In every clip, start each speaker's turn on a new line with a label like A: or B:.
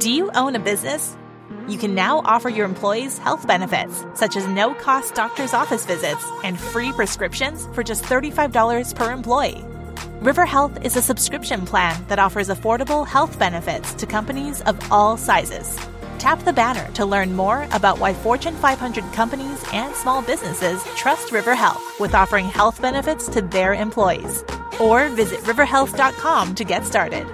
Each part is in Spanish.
A: Do you own a business? You can now offer your employees health benefits, such as no cost doctor's office visits and free prescriptions for just $35 per employee. River Health is a subscription plan that offers affordable health benefits to companies of all sizes. Tap the banner to learn more about why Fortune 500 companies and small businesses trust River Health with offering health benefits to their employees. Or visit riverhealth.com to get started.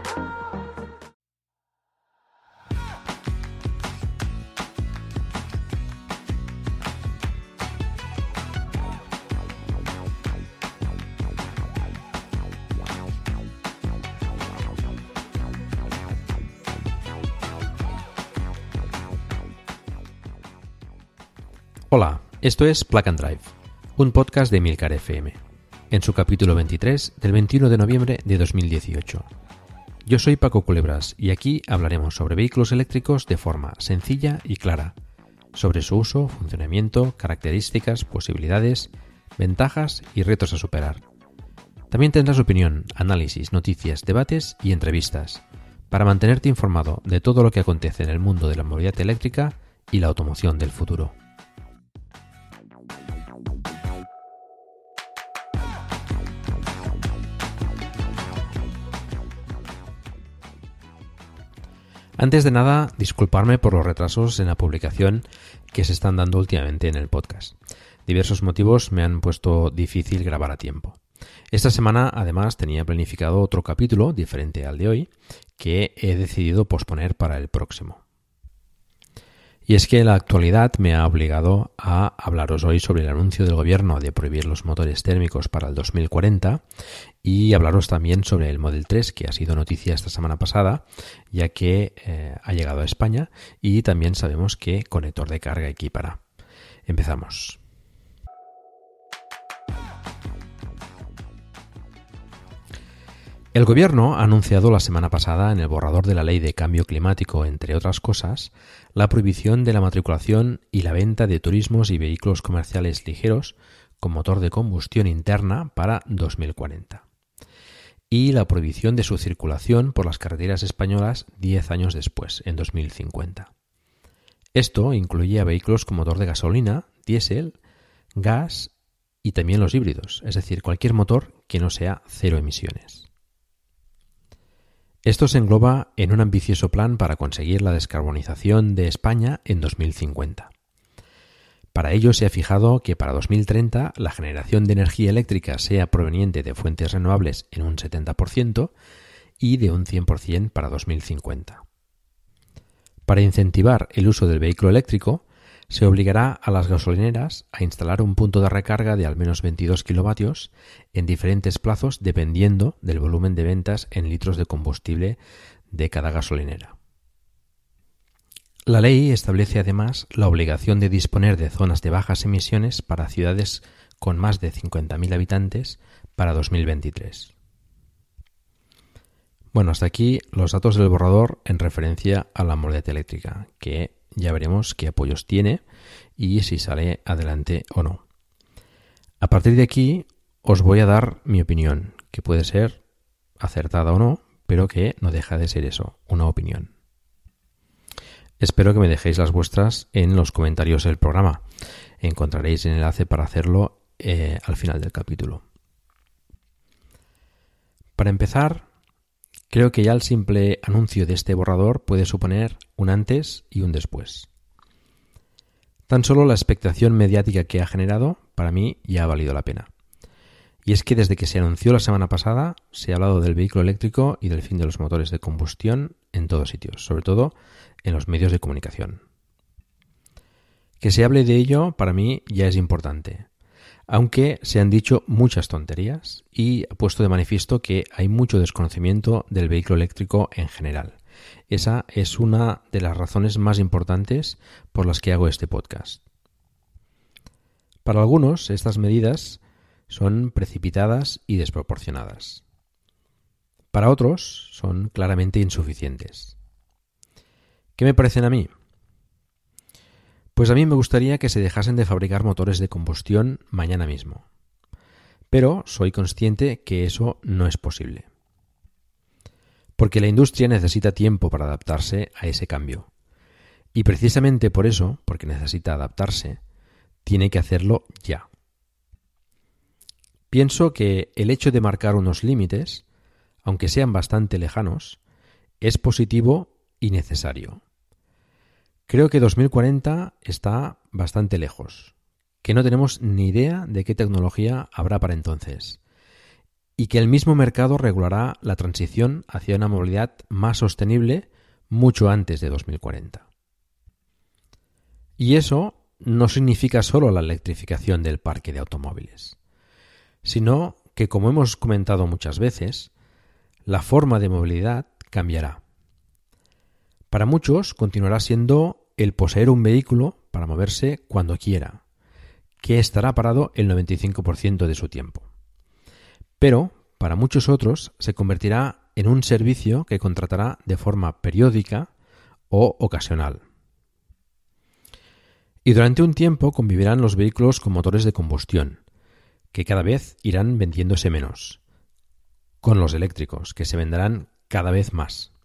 B: Hola, esto es Plug and Drive, un podcast de Milcar FM, en su capítulo 23 del 21 de noviembre de 2018. Yo soy Paco Culebras y aquí hablaremos sobre vehículos eléctricos de forma sencilla y clara, sobre su uso, funcionamiento, características, posibilidades, ventajas y retos a superar. También tendrás opinión, análisis, noticias, debates y entrevistas, para mantenerte informado de todo lo que acontece en el mundo de la movilidad eléctrica y la automoción del futuro. Antes de nada, disculparme por los retrasos en la publicación que se están dando últimamente en el podcast. Diversos motivos me han puesto difícil grabar a tiempo. Esta semana, además, tenía planificado otro capítulo diferente al de hoy que he decidido posponer para el próximo. Y es que la actualidad me ha obligado a hablaros hoy sobre el anuncio del gobierno de prohibir los motores térmicos para el 2040 y hablaros también sobre el Model 3 que ha sido noticia esta semana pasada ya que eh, ha llegado a España y también sabemos que conector de carga equipará. Empezamos. El Gobierno ha anunciado la semana pasada en el borrador de la Ley de Cambio Climático, entre otras cosas, la prohibición de la matriculación y la venta de turismos y vehículos comerciales ligeros con motor de combustión interna para 2040 y la prohibición de su circulación por las carreteras españolas 10 años después, en 2050. Esto incluía vehículos con motor de gasolina, diésel, gas y también los híbridos, es decir, cualquier motor que no sea cero emisiones. Esto se engloba en un ambicioso plan para conseguir la descarbonización de España en 2050. Para ello se ha fijado que para 2030 la generación de energía eléctrica sea proveniente de fuentes renovables en un 70% y de un 100% para 2050. Para incentivar el uso del vehículo eléctrico, se obligará a las gasolineras a instalar un punto de recarga de al menos 22 kilovatios en diferentes plazos dependiendo del volumen de ventas en litros de combustible de cada gasolinera. La ley establece además la obligación de disponer de zonas de bajas emisiones para ciudades con más de 50.000 habitantes para 2023. Bueno, hasta aquí los datos del borrador en referencia a la movilidad eléctrica, que ya veremos qué apoyos tiene y si sale adelante o no. A partir de aquí os voy a dar mi opinión, que puede ser acertada o no, pero que no deja de ser eso, una opinión. Espero que me dejéis las vuestras en los comentarios del programa. Encontraréis el enlace para hacerlo eh, al final del capítulo. Para empezar, Creo que ya el simple anuncio de este borrador puede suponer un antes y un después. Tan solo la expectación mediática que ha generado, para mí, ya ha valido la pena. Y es que desde que se anunció la semana pasada, se ha hablado del vehículo eléctrico y del fin de los motores de combustión en todos sitios, sobre todo en los medios de comunicación. Que se hable de ello, para mí, ya es importante, aunque se han dicho muchas tonterías y ha puesto de manifiesto que hay mucho desconocimiento del vehículo eléctrico en general. Esa es una de las razones más importantes por las que hago este podcast. Para algunos, estas medidas son precipitadas y desproporcionadas. Para otros, son claramente insuficientes. ¿Qué me parecen a mí? Pues a mí me gustaría que se dejasen de fabricar motores de combustión mañana mismo. Pero soy consciente que eso no es posible. porque la industria necesita tiempo para adaptarse a ese cambio. Y precisamente por eso, porque necesita adaptarse, tiene que hacerlo ya. Pienso que el hecho de marcar unos límites, aunque sean bastante lejanos, es positivo y necesario. Creo que 2040 está bastante lejos, que no tenemos ni idea de qué tecnología habrá para entonces, y que el mismo mercado regulará la transición hacia una movilidad más sostenible mucho antes de 2040. Y eso no significa solo la electrificación del parque de automóviles, sino que, como hemos comentado muchas veces, la forma de movilidad cambiará. Para muchos continuará siendo el poseer un vehículo para moverse cuando quiera, que estará parado el 95% de su tiempo. Pero para muchos otros se convertirá en un servicio que contratará de forma periódica o ocasional. Y durante un tiempo convivirán los vehículos con motores de combustión, que cada vez irán vendiéndose menos, con los eléctricos, que se venderán cada vez más.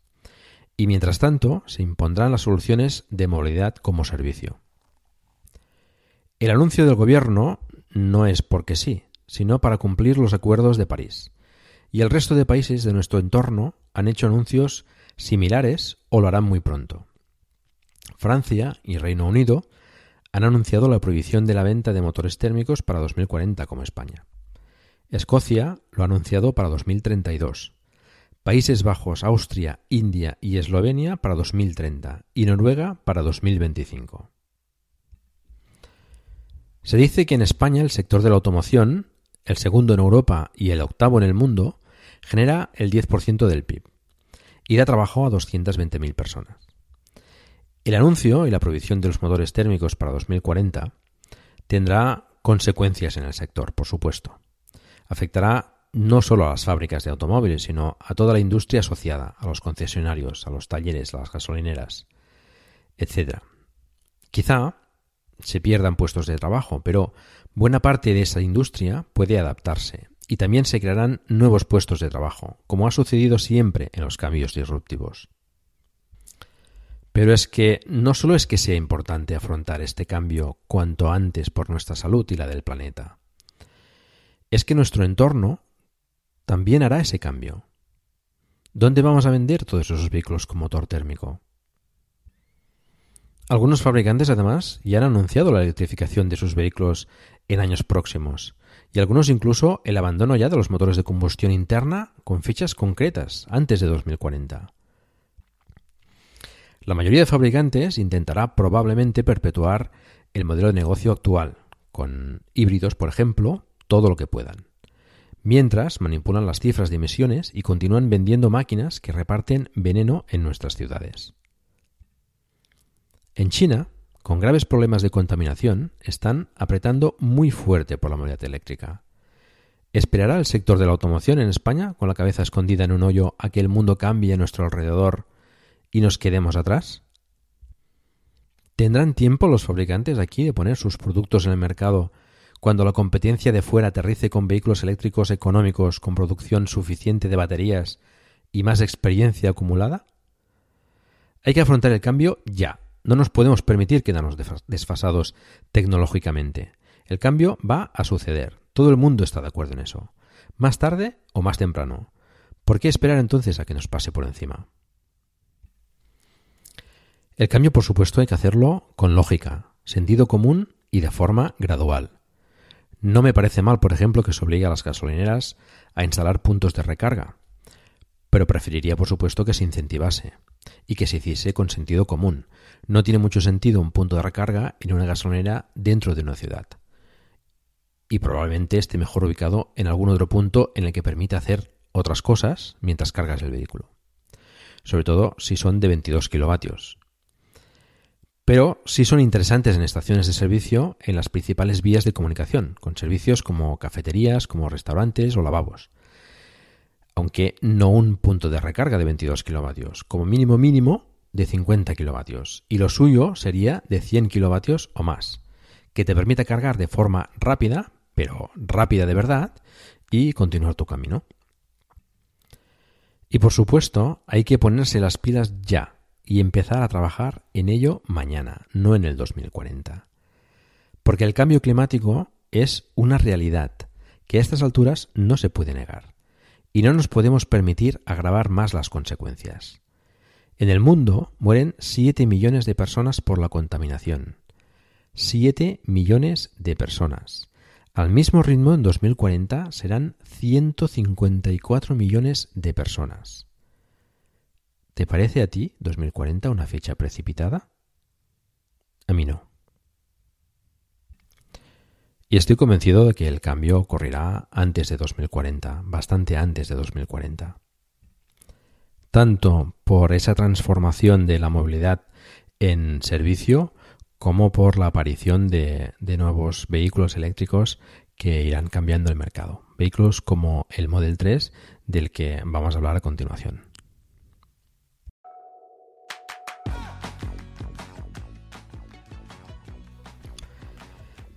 B: Y mientras tanto se impondrán las soluciones de movilidad como servicio. El anuncio del gobierno no es porque sí, sino para cumplir los acuerdos de París. Y el resto de países de nuestro entorno han hecho anuncios similares o lo harán muy pronto. Francia y Reino Unido han anunciado la prohibición de la venta de motores térmicos para 2040 como España. Escocia lo ha anunciado para 2032. Países Bajos, Austria, India y Eslovenia para 2030 y Noruega para 2025. Se dice que en España el sector de la automoción, el segundo en Europa y el octavo en el mundo, genera el 10% del PIB y da trabajo a 220.000 personas. El anuncio y la prohibición de los motores térmicos para 2040 tendrá consecuencias en el sector, por supuesto. Afectará no solo a las fábricas de automóviles, sino a toda la industria asociada, a los concesionarios, a los talleres, a las gasolineras, etc. Quizá se pierdan puestos de trabajo, pero buena parte de esa industria puede adaptarse y también se crearán nuevos puestos de trabajo, como ha sucedido siempre en los cambios disruptivos. Pero es que no solo es que sea importante afrontar este cambio cuanto antes por nuestra salud y la del planeta, es que nuestro entorno también hará ese cambio. ¿Dónde vamos a vender todos esos vehículos con motor térmico? Algunos fabricantes además ya han anunciado la electrificación de sus vehículos en años próximos, y algunos incluso el abandono ya de los motores de combustión interna con fechas concretas antes de 2040. La mayoría de fabricantes intentará probablemente perpetuar el modelo de negocio actual, con híbridos, por ejemplo, todo lo que puedan. Mientras manipulan las cifras de emisiones y continúan vendiendo máquinas que reparten veneno en nuestras ciudades. En China, con graves problemas de contaminación, están apretando muy fuerte por la movilidad eléctrica. ¿Esperará el sector de la automoción en España, con la cabeza escondida en un hoyo, a que el mundo cambie a nuestro alrededor y nos quedemos atrás? ¿Tendrán tiempo los fabricantes aquí de poner sus productos en el mercado cuando la competencia de fuera aterrice con vehículos eléctricos económicos con producción suficiente de baterías y más experiencia acumulada? Hay que afrontar el cambio ya. No nos podemos permitir quedarnos desfasados tecnológicamente. El cambio va a suceder. Todo el mundo está de acuerdo en eso. Más tarde o más temprano. ¿Por qué esperar entonces a que nos pase por encima? El cambio, por supuesto, hay que hacerlo con lógica, sentido común y de forma gradual. No me parece mal, por ejemplo, que se obligue a las gasolineras a instalar puntos de recarga, pero preferiría, por supuesto, que se incentivase y que se hiciese con sentido común. No tiene mucho sentido un punto de recarga en una gasolinera dentro de una ciudad. Y probablemente esté mejor ubicado en algún otro punto en el que permita hacer otras cosas mientras cargas el vehículo. Sobre todo si son de 22 kilovatios, pero sí son interesantes en estaciones de servicio en las principales vías de comunicación, con servicios como cafeterías, como restaurantes o lavabos. Aunque no un punto de recarga de 22 kilovatios, como mínimo mínimo de 50 kilovatios, y lo suyo sería de 100 kilovatios o más, que te permita cargar de forma rápida, pero rápida de verdad, y continuar tu camino. Y por supuesto, hay que ponerse las pilas ya y empezar a trabajar en ello mañana, no en el 2040. Porque el cambio climático es una realidad que a estas alturas no se puede negar, y no nos podemos permitir agravar más las consecuencias. En el mundo mueren 7 millones de personas por la contaminación. 7 millones de personas. Al mismo ritmo, en 2040 serán 154 millones de personas. ¿Te parece a ti 2040 una fecha precipitada? A mí no. Y estoy convencido de que el cambio ocurrirá antes de 2040, bastante antes de 2040. Tanto por esa transformación de la movilidad en servicio como por la aparición de, de nuevos vehículos eléctricos que irán cambiando el mercado. Vehículos como el Model 3 del que vamos a hablar a continuación.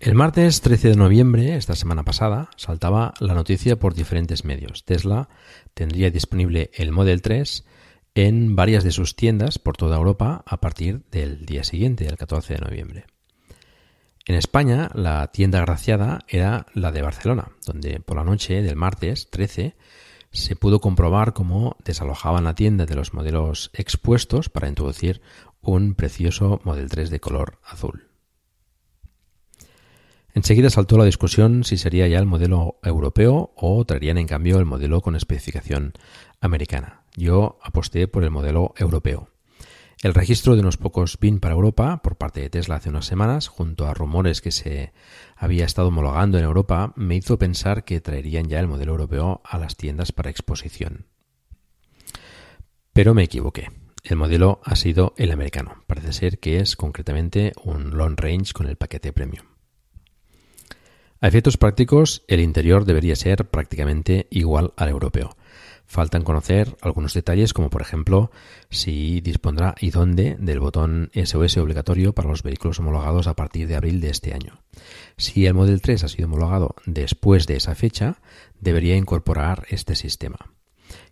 B: El martes 13 de noviembre, esta semana pasada, saltaba la noticia por diferentes medios. Tesla tendría disponible el Model 3 en varias de sus tiendas por toda Europa a partir del día siguiente, el 14 de noviembre. En España, la tienda agraciada era la de Barcelona, donde por la noche del martes 13 se pudo comprobar cómo desalojaban la tienda de los modelos expuestos para introducir un precioso Model 3 de color azul. Enseguida saltó la discusión si sería ya el modelo europeo o traerían en cambio el modelo con especificación americana. Yo aposté por el modelo europeo. El registro de unos pocos BIN para Europa por parte de Tesla hace unas semanas, junto a rumores que se había estado homologando en Europa, me hizo pensar que traerían ya el modelo europeo a las tiendas para exposición. Pero me equivoqué. El modelo ha sido el americano. Parece ser que es concretamente un long range con el paquete premium. A efectos prácticos, el interior debería ser prácticamente igual al europeo. Faltan conocer algunos detalles como por ejemplo si dispondrá y dónde del botón SOS obligatorio para los vehículos homologados a partir de abril de este año. Si el Model 3 ha sido homologado después de esa fecha, debería incorporar este sistema,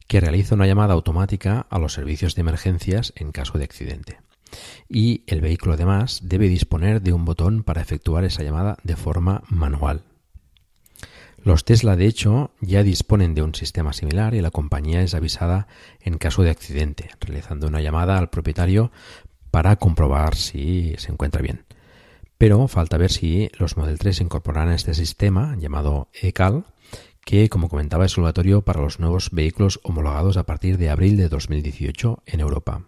B: que realiza una llamada automática a los servicios de emergencias en caso de accidente y el vehículo además debe disponer de un botón para efectuar esa llamada de forma manual. Los Tesla, de hecho, ya disponen de un sistema similar y la compañía es avisada en caso de accidente, realizando una llamada al propietario para comprobar si se encuentra bien. Pero falta ver si los Model 3 incorporarán este sistema llamado ECAL, que, como comentaba, es obligatorio para los nuevos vehículos homologados a partir de abril de 2018 en Europa.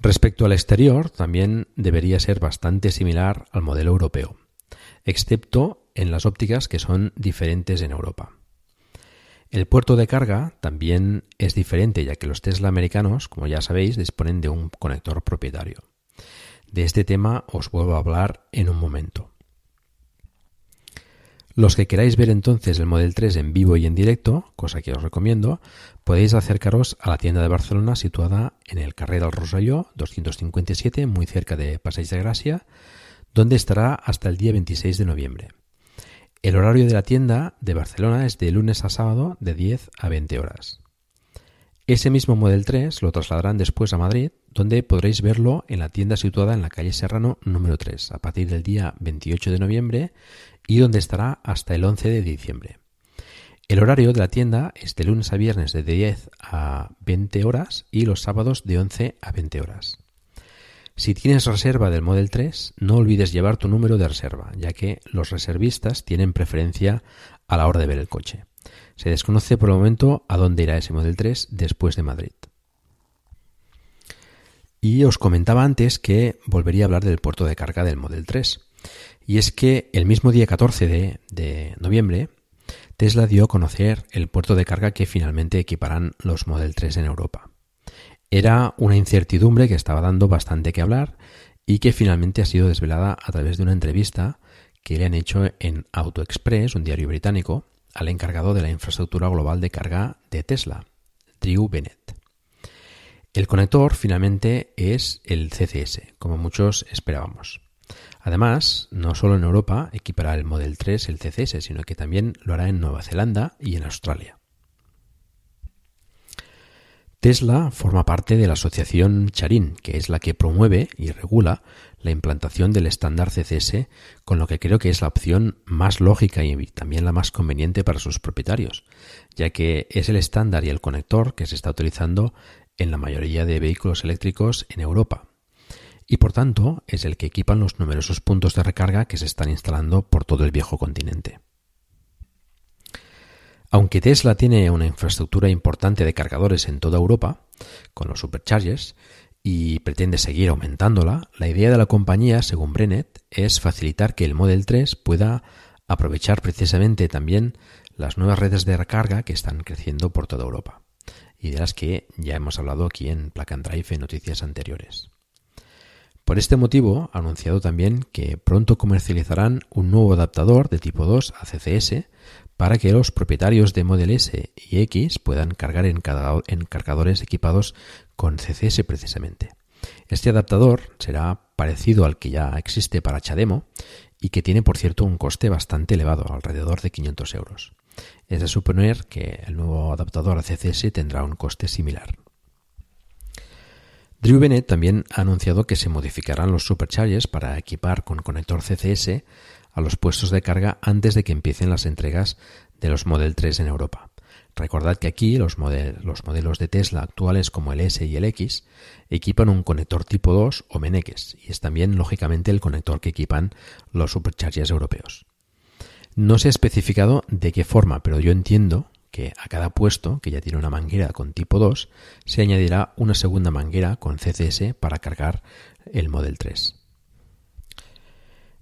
B: Respecto al exterior, también debería ser bastante similar al modelo europeo, excepto en las ópticas que son diferentes en Europa. El puerto de carga también es diferente, ya que los Tesla americanos, como ya sabéis, disponen de un conector propietario. De este tema os vuelvo a hablar en un momento. Los que queráis ver entonces el Model 3 en vivo y en directo, cosa que os recomiendo, podéis acercaros a la tienda de Barcelona situada en el Carrer del Roselló 257, muy cerca de Passeig de Gracia, donde estará hasta el día 26 de noviembre. El horario de la tienda de Barcelona es de lunes a sábado de 10 a 20 horas. Ese mismo Model 3 lo trasladarán después a Madrid, donde podréis verlo en la tienda situada en la calle Serrano número 3 a partir del día 28 de noviembre y donde estará hasta el 11 de diciembre. El horario de la tienda es de lunes a viernes de 10 a 20 horas y los sábados de 11 a 20 horas. Si tienes reserva del Model 3, no olvides llevar tu número de reserva, ya que los reservistas tienen preferencia a la hora de ver el coche. Se desconoce por el momento a dónde irá ese Model 3 después de Madrid. Y os comentaba antes que volvería a hablar del puerto de carga del Model 3. Y es que el mismo día 14 de, noviembre, Tesla dio a conocer el puerto de carga que finalmente equiparán los Model 3 en Europa. Era una incertidumbre que estaba dando bastante que hablar y que finalmente ha sido desvelada a través de una entrevista que le han hecho en Auto Express, un diario británico, al encargado de la infraestructura global de carga de Tesla, Drew Bennett. El conector finalmente es el CCS, como muchos esperábamos. Además, no solo en Europa equipará el Model 3 el CCS, sino que también lo hará en Nueva Zelanda y en Australia. Tesla forma parte de la asociación Charin, que es la que promueve y regula la implantación del estándar CCS, con lo que creo que es la opción más lógica y también la más conveniente para sus propietarios, ya que es el estándar y el conector que se está utilizando en la mayoría de vehículos eléctricos en Europa. Y por tanto es el que equipan los numerosos puntos de recarga que se están instalando por todo el viejo continente. Aunque Tesla tiene una infraestructura importante de cargadores en toda Europa, con los superchargers, y pretende seguir aumentándola, la idea de la compañía, según Brennet, es facilitar que el Model 3 pueda aprovechar precisamente también las nuevas redes de recarga que están creciendo por toda Europa y de las que ya hemos hablado aquí en and Drive en noticias anteriores. Por este motivo, ha anunciado también que pronto comercializarán un nuevo adaptador de tipo 2 a CCS para que los propietarios de Model S y X puedan cargar en, cargadores equipados con CCS precisamente. Este adaptador será parecido al que ya existe para Chademo y que tiene, por cierto, un coste bastante elevado, alrededor de 500 euros. Es de suponer que el nuevo adaptador a CCS tendrá un coste similar. Drew Bennett también ha anunciado que se modificarán los superchargers para equipar con conector CCS a los puestos de carga antes de que empiecen las entregas de los Model 3 en Europa. Recordad que aquí los, los, modelos de Tesla actuales como el S y el X equipan un conector tipo 2 o Meneques y es también lógicamente el conector que equipan los superchargers europeos. No se ha especificado de qué forma, pero yo entiendo a cada puesto, que ya tiene una manguera con tipo 2, se añadirá una segunda manguera con CCS para cargar el Model 3.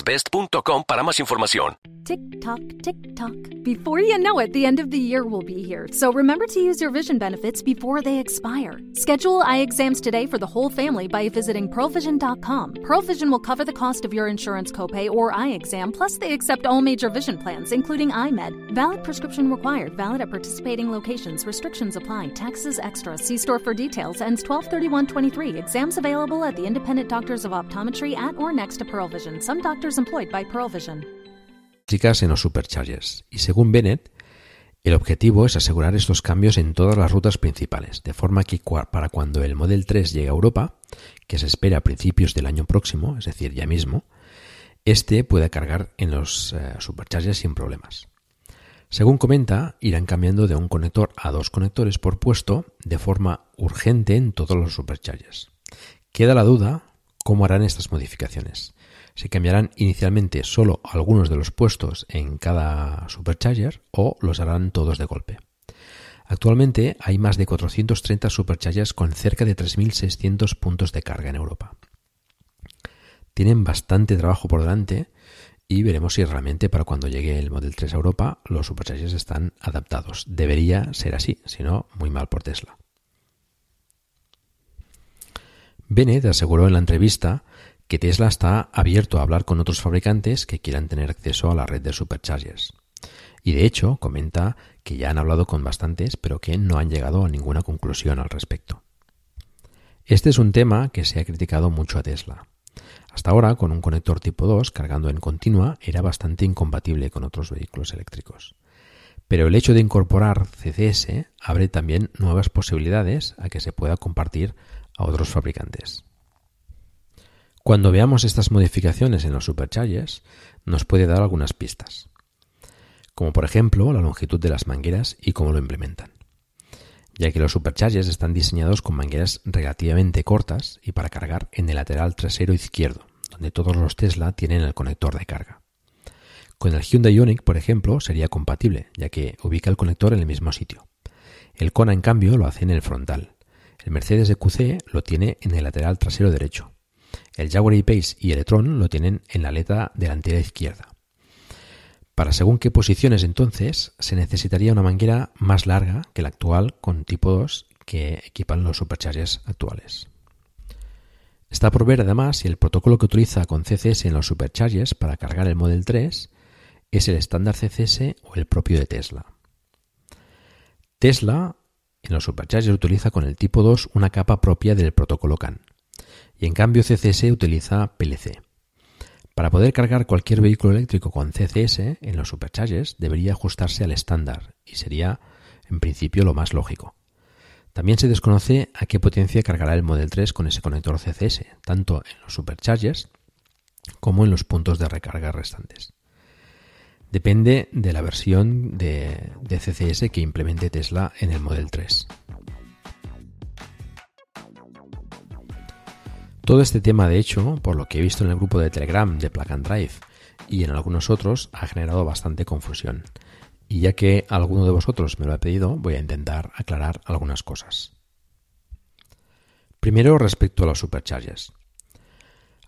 C: best.com para más información.
D: Tick tock, tick tock. Before you know it, the end of the year will be here. So remember to use your vision benefits before they expire. Schedule eye exams today for the whole family by visiting pearlvision.com. Pearl Vision will cover the cost of your insurance copay or eye exam, plus they accept all major vision plans, including iMed. Valid prescription required. Valid at participating locations. Restrictions apply. Taxes extra. See store for details. Ends 1231.23. Exams available at the independent doctors of optometry at or next to Pearl Vision. Some doctors
B: Chicas en los superchargers. Y según Bennett, el objetivo es asegurar estos cambios en todas las rutas principales, de forma que para cuando el Model 3 llegue a Europa, que se espera a principios del año próximo, es decir, ya mismo, este pueda cargar en los eh, superchargers sin problemas. Según comenta, irán cambiando de un conector a dos conectores por puesto de forma urgente en todos los superchargers. Queda la duda cómo harán estas modificaciones. Se cambiarán inicialmente solo algunos de los puestos en cada supercharger o los harán todos de golpe. Actualmente hay más de 430 superchargers con cerca de 3.600 puntos de carga en Europa. Tienen bastante trabajo por delante y veremos si realmente para cuando llegue el Model 3 a Europa los superchargers están adaptados. Debería ser así, si no, muy mal por Tesla. Bennett aseguró en la entrevista que Tesla está abierto a hablar con otros fabricantes que quieran tener acceso a la red de superchargers. Y de hecho, comenta que ya han hablado con bastantes, pero que no han llegado a ninguna conclusión al respecto. Este es un tema que se ha criticado mucho a Tesla. Hasta ahora, con un conector tipo 2 cargando en continua, era bastante incompatible con otros vehículos eléctricos. Pero el hecho de incorporar CCS abre también nuevas posibilidades a que se pueda compartir a otros fabricantes. Cuando veamos estas modificaciones en los superchargers, nos puede dar algunas pistas, como por ejemplo la longitud de las mangueras y cómo lo implementan, ya que los superchargers están diseñados con mangueras relativamente cortas y para cargar en el lateral trasero izquierdo, donde todos los Tesla tienen el conector de carga. Con el Hyundai Ioniq, por ejemplo, sería compatible, ya que ubica el conector en el mismo sitio. El Kona, en cambio, lo hace en el frontal. El Mercedes EQC lo tiene en el lateral trasero derecho el Jaguar I-Pace y el lo tienen en la aleta delantera izquierda. Para según qué posiciones entonces se necesitaría una manguera más larga que la actual con tipo 2 que equipan los superchargers actuales. Está por ver además si el protocolo que utiliza con CCS en los superchargers para cargar el Model 3 es el estándar CCS o el propio de Tesla. Tesla en los superchargers utiliza con el tipo 2 una capa propia del protocolo CAN y en cambio CCS utiliza PLC. Para poder cargar cualquier vehículo eléctrico con CCS en los superchargers debería ajustarse al estándar y sería en principio lo más lógico. También se desconoce a qué potencia cargará el Model 3 con ese conector CCS, tanto en los superchargers como en los puntos de recarga restantes. Depende de la versión de, de CCS que implemente Tesla en el Model 3. Todo este tema, de hecho, por lo que he visto en el grupo de Telegram de Plug and Drive y en algunos otros, ha generado bastante confusión. Y ya que alguno de vosotros me lo ha pedido, voy a intentar aclarar algunas cosas. Primero, respecto a los superchargers.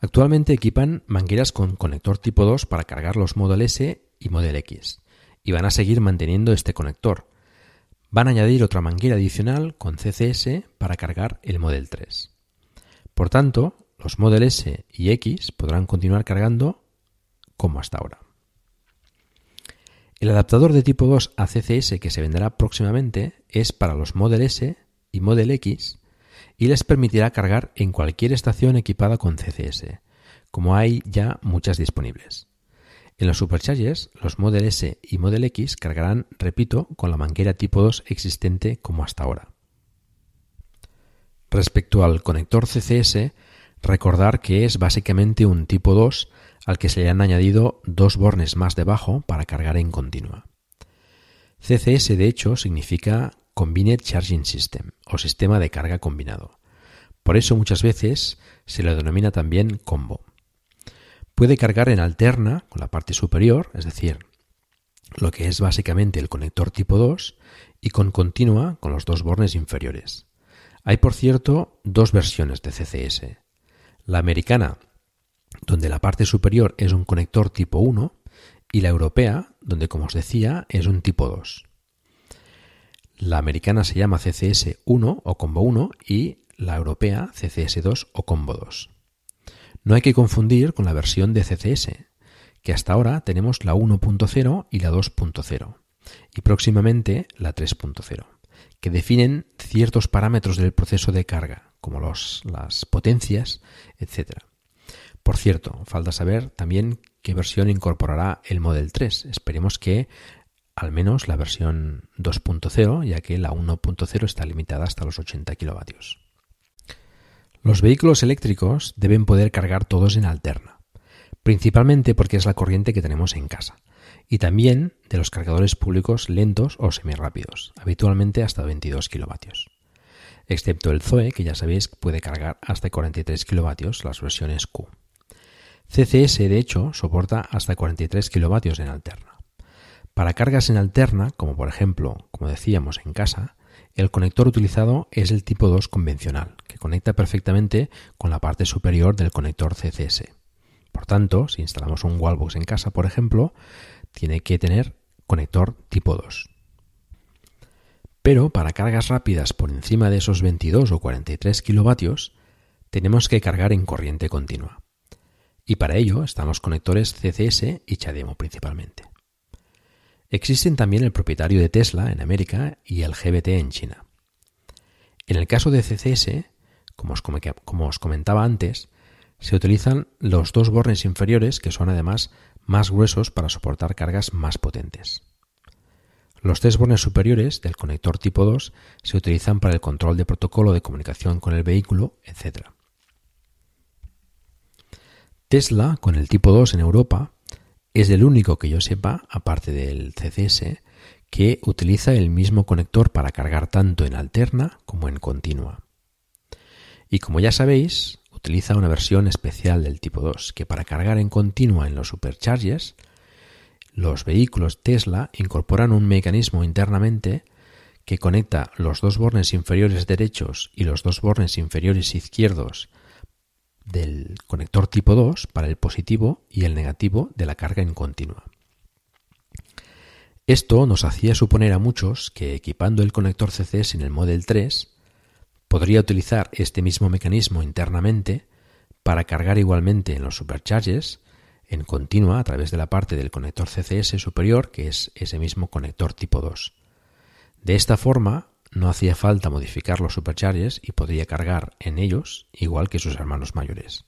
B: Actualmente equipan mangueras con conector tipo 2 para cargar los Model S y Model X, y van a seguir manteniendo este conector. Van a añadir otra manguera adicional con CCS para cargar el Model 3. Por tanto, los Model S y X podrán continuar cargando como hasta ahora. El adaptador de tipo 2 a CCS que se venderá próximamente es para los Model S y Model X y les permitirá cargar en cualquier estación equipada con CCS, como hay ya muchas disponibles. En los superchargers, los Model S y Model X cargarán, repito, con la manguera tipo 2 existente como hasta ahora. Respecto al conector CCS, recordar que es básicamente un tipo 2 al que se le han añadido dos bornes más debajo para cargar en continua. CCS de hecho significa Combined Charging System o sistema de carga combinado. Por eso muchas veces se le denomina también combo. Puede cargar en alterna con la parte superior, es decir, lo que es básicamente el conector tipo 2, y con continua con los dos bornes inferiores. Hay, por cierto, dos versiones de CCS. La americana, donde la parte superior es un conector tipo 1, y la europea, donde, como os decía, es un tipo 2. La americana se llama CCS 1 o combo 1 y la europea CCS 2 o combo 2. No hay que confundir con la versión de CCS, que hasta ahora tenemos la 1.0 y la 2.0, y próximamente la 3.0 que definen ciertos parámetros del proceso de carga, como los, las potencias, etc. Por cierto, falta saber también qué versión incorporará el Model 3. Esperemos que al menos la versión 2.0, ya que la 1.0 está limitada hasta los 80 kilovatios. Los vehículos eléctricos deben poder cargar todos en alterna, principalmente porque es la corriente que tenemos en casa y también de los cargadores públicos lentos o semirápidos, habitualmente hasta 22 kilovatios. Excepto el Zoe, que ya sabéis puede cargar hasta 43 kilovatios las versiones Q. CCS, de hecho, soporta hasta 43 kilovatios en alterna. Para cargas en alterna, como por ejemplo, como decíamos en casa, el conector utilizado es el tipo 2 convencional, que conecta perfectamente con la parte superior del conector CCS. Por tanto, si instalamos un wallbox en casa, por ejemplo, tiene que tener conector tipo 2. Pero para cargas rápidas por encima de esos 22 o 43 kilovatios, tenemos que cargar en corriente continua. Y para ello están los conectores CCS y CHAdeMO principalmente. Existen también el propietario de Tesla en América y el GBT en China. En el caso de CCS, como os comentaba antes, se utilizan los dos bornes inferiores que son además más gruesos para soportar cargas más potentes. Los tres bornes superiores del conector tipo 2 se utilizan para el control de protocolo de comunicación con el vehículo, etc. Tesla, con el tipo 2 en Europa, es el único que yo sepa, aparte del CCS, que utiliza el mismo conector para cargar tanto en alterna como en continua. Y como ya sabéis, utiliza una versión especial del tipo 2 que para cargar en continua en los superchargers, los vehículos Tesla incorporan un mecanismo internamente que conecta los dos bornes inferiores derechos y los dos bornes inferiores izquierdos del conector tipo 2 para el positivo y el negativo de la carga en continua. Esto nos hacía suponer a muchos que equipando el conector CCS en el Model 3 podría utilizar este mismo mecanismo internamente para cargar igualmente en los supercharges en continua a través de la parte del conector CCS superior, que es ese mismo conector tipo 2. De esta forma, no hacía falta modificar los supercharges y podría cargar en ellos igual que sus hermanos mayores.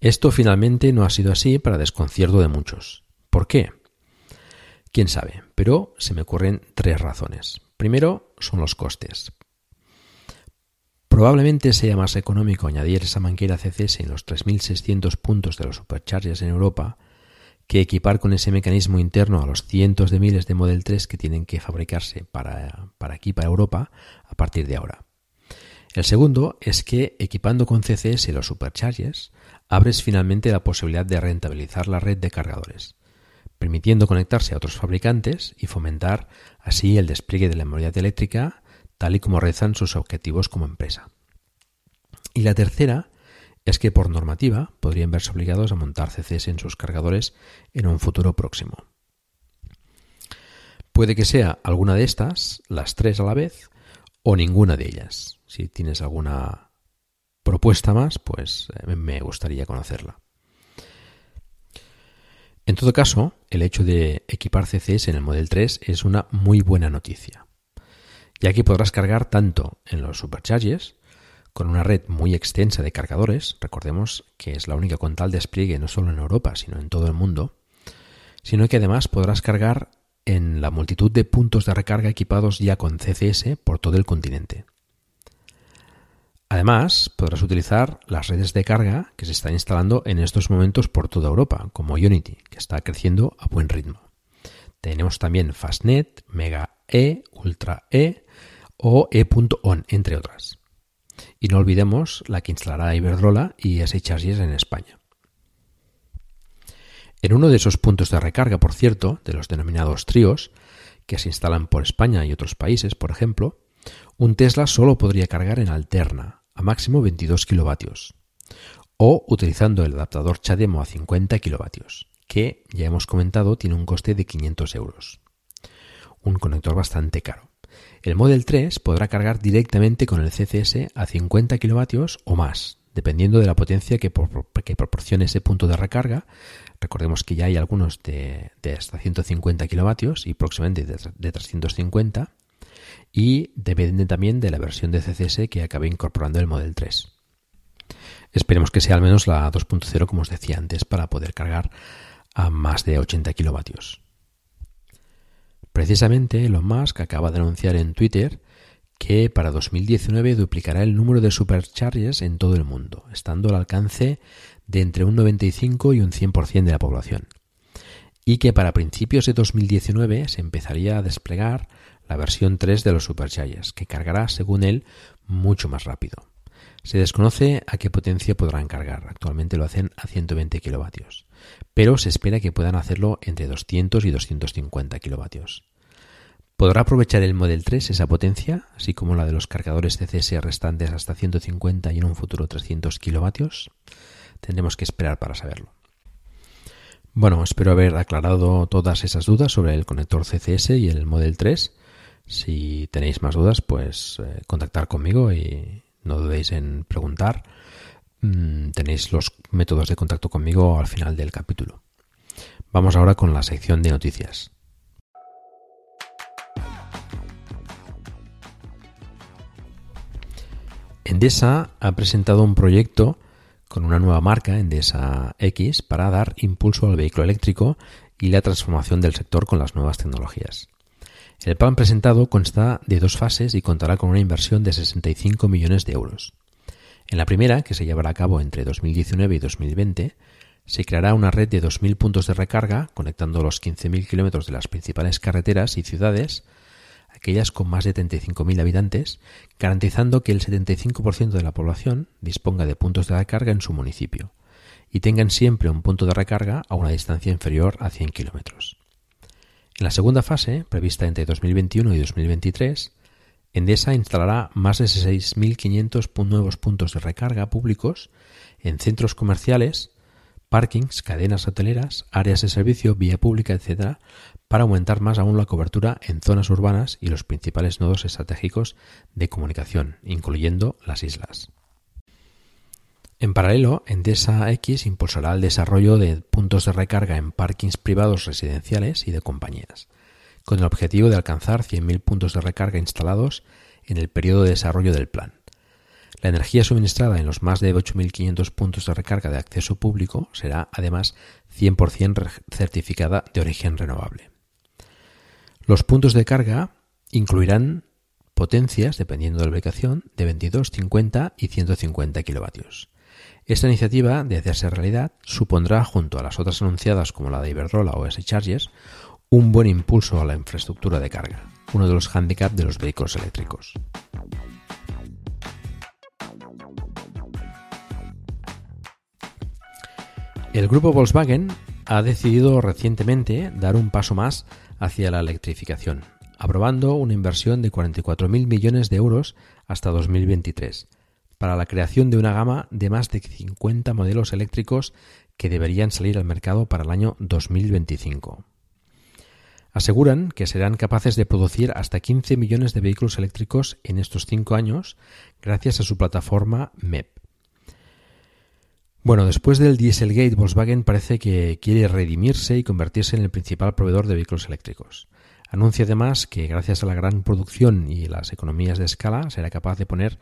B: Esto finalmente no ha sido así para desconcierto de muchos. ¿Por qué? Quién sabe, pero se me ocurren tres razones. Primero son los costes. Probablemente sea más económico añadir esa manguera CCS en los 3.600 puntos de los superchargers en Europa que equipar con ese mecanismo interno a los cientos de miles de Model 3 que tienen que fabricarse para, para aquí, para Europa, a partir de ahora. El segundo es que equipando con CCS los superchargers, abres finalmente la posibilidad de rentabilizar la red de cargadores, permitiendo conectarse a otros fabricantes y fomentar así el despliegue de la movilidad eléctrica tal y como rezan sus objetivos como empresa. Y la tercera es que por normativa podrían verse obligados a montar CCS en sus cargadores en un futuro próximo. Puede que sea alguna de estas, las tres a la vez, o ninguna de ellas. Si tienes alguna propuesta más, pues eh, me gustaría conocerla. En todo caso, el hecho de equipar CCS en el Model 3 es una muy buena noticia, ya que podrás cargar tanto en los superchargers con una red muy extensa de cargadores, recordemos que es la única con tal despliegue no solo en Europa, sino en todo el mundo, sino que además podrás cargar en la multitud de puntos de recarga equipados ya con CCS por todo el continente. Además, podrás utilizar las redes de carga que se están instalando en estos momentos por toda Europa, como Unity, que está creciendo a buen ritmo. Tenemos también Fastnet, Mega E, Ultra E o E.ON, entre otras. Y no olvidemos la que instalará Iberdrola y SHARGES en España. En uno de esos puntos de recarga, por cierto, de los denominados tríos, que se instalan por España y otros países, por ejemplo, un Tesla solo podría cargar en alterna, a máximo 22 kilovatios, o utilizando el adaptador CHAdeMO a 50 kilovatios, que, ya hemos comentado, tiene un coste de 500 euros. Un conector bastante caro. El Model 3 podrá cargar directamente con el CCS a 50 kilovatios o más, dependiendo de la potencia que, proporcione ese punto de recarga. Recordemos que ya hay algunos de, hasta 150 kilovatios y próximamente de, 350 y depende también de la versión de CCS que acabe incorporando el Model 3. Esperemos que sea al menos la 2.0 como os decía antes para poder cargar a más de 80 kilovatios. Precisamente Elon Musk acaba de anunciar en Twitter que para 2019 duplicará el número de superchargers en todo el mundo, estando al alcance de entre un 95 y un 100% de la población, y que para principios de 2019 se empezaría a desplegar la versión 3 de los superchargers, que cargará, según él, mucho más rápido. Se desconoce a qué potencia podrán cargar, actualmente lo hacen a 120 kilovatios pero se espera que puedan hacerlo entre 200 y 250 kilovatios. ¿Podrá aprovechar el Model 3 esa potencia, así como la de los cargadores CCS restantes hasta 150 y en un futuro 300 kilovatios? Tendremos que esperar para saberlo. Bueno, espero haber aclarado todas esas dudas sobre el conector CCS y el Model 3. Si tenéis más dudas, pues eh, contactar conmigo y no dudéis en preguntar. Mm, tenéis los métodos de contacto conmigo al final del capítulo. Vamos ahora con la sección de noticias. Endesa ha presentado un proyecto con una nueva marca, Endesa X, para dar impulso al vehículo eléctrico y la transformación del sector con las nuevas tecnologías. El plan presentado consta de dos fases y contará con una inversión de 65 millones de euros. En la primera, que se llevará a cabo entre 2019 y 2020, se creará una red de 2.000 puntos de recarga conectando los 15.000 kilómetros de las principales carreteras y ciudades, aquellas con más de 35.000 habitantes, garantizando que el 75% de la población disponga de puntos de recarga en su municipio y tengan siempre un punto de recarga a una distancia inferior a 100 kilómetros. En la segunda fase, prevista entre 2021 y 2023, Endesa instalará más de 6.500 nuevos puntos de recarga públicos en centros comerciales parkings, cadenas hoteleras, áreas de servicio, vía pública, etc., para aumentar más aún la cobertura en zonas urbanas y los principales nodos estratégicos de comunicación, incluyendo las islas. En paralelo, Endesa X impulsará el desarrollo de puntos de recarga en parkings privados residenciales y de compañías, con el objetivo de alcanzar 100.000 puntos de recarga instalados en el periodo de desarrollo del plan. La energía suministrada en los más de 8.500 puntos de recarga de acceso público será, además, 100% certificada de origen renovable. Los puntos de carga incluirán potencias, dependiendo de la ubicación, de 22, 50 y 150 kilovatios. Esta iniciativa, de hacerse realidad, supondrá, junto a las otras anunciadas como la de Iberdrola o S-Chargers, un buen impulso a la infraestructura de carga, uno de los hándicaps de los vehículos eléctricos. El grupo Volkswagen ha decidido recientemente dar un paso más hacia la electrificación, aprobando una inversión de 44.000 millones de euros hasta 2023 para la creación de una gama de más de 50 modelos eléctricos que deberían salir al mercado para el año 2025. Aseguran que serán capaces de producir hasta 15 millones de vehículos eléctricos en estos cinco años gracias a su plataforma MEP. Bueno, después del Dieselgate, Volkswagen parece que quiere redimirse y convertirse en el principal proveedor de vehículos eléctricos. Anuncia además que gracias a la gran producción y las economías de escala será capaz de poner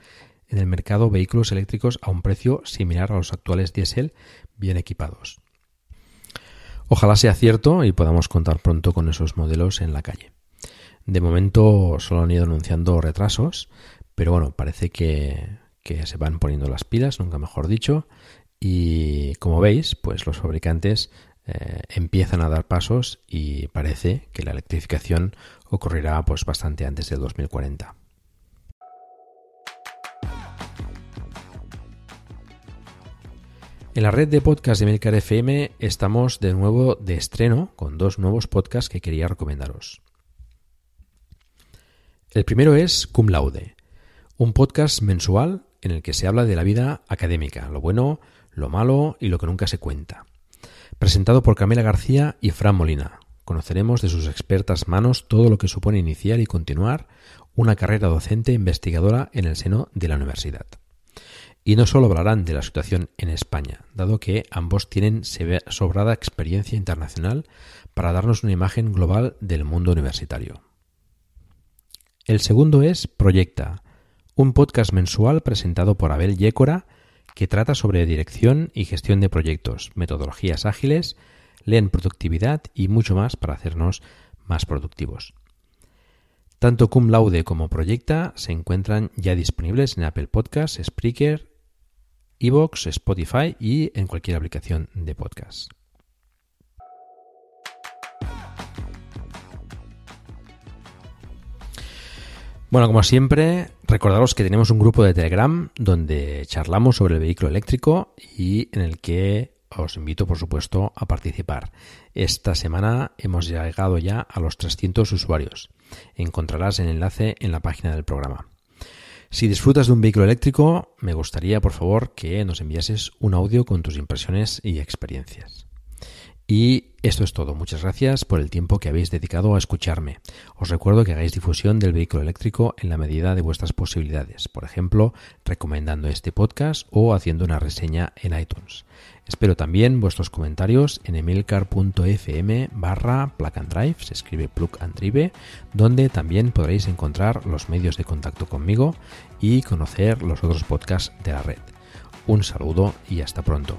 B: en el mercado vehículos eléctricos a un precio similar a los actuales diésel bien equipados. Ojalá sea cierto y podamos contar pronto con esos modelos en la calle. De momento solo han ido anunciando retrasos, pero bueno, parece que, que se van poniendo las pilas, nunca mejor dicho, y como veis, pues los fabricantes eh, empiezan a dar pasos y parece que la electrificación ocurrirá pues bastante antes del 2040. En la red de podcast de Milcar FM estamos de nuevo de estreno con dos nuevos podcasts que quería recomendaros. El primero es Cum Laude, un podcast mensual en el que se habla de la vida académica, lo bueno, lo malo y lo que nunca se cuenta. Presentado por Camila García y Fran Molina. Conoceremos de sus expertas manos todo lo que supone iniciar y continuar una carrera docente investigadora en el seno de la universidad. Y no solo hablarán de la situación en España, dado que ambos tienen sobrada experiencia internacional para darnos una imagen global del mundo universitario. El segundo es Proyecta, un podcast mensual presentado por Abel Yécora que trata sobre dirección y gestión de proyectos, metodologías ágiles, leen productividad y mucho más para hacernos más productivos. Tanto Cum Laude como Proyecta se encuentran ya disponibles en Apple Podcasts, Spreaker, Evox, Spotify y en cualquier aplicación de podcast. Bueno, como siempre, recordaros que tenemos un grupo de Telegram donde charlamos sobre el vehículo eléctrico y en el que os invito, por supuesto, a participar. Esta semana hemos llegado ya a los 300 usuarios. Encontrarás el enlace en la página del programa. Si disfrutas de un vehículo eléctrico, me gustaría, por favor, que nos enviases un audio con tus impresiones y experiencias. Y esto es todo. Muchas gracias por el tiempo que habéis dedicado a escucharme. Os recuerdo que hagáis difusión del vehículo eléctrico en la medida de vuestras posibilidades, por ejemplo, recomendando este podcast o haciendo una reseña en iTunes. Espero también vuestros comentarios en emilcar.fm barra plug and drive, se escribe plug and drive, donde también podréis encontrar los medios de contacto conmigo y conocer los otros podcasts de la red. Un saludo y hasta pronto.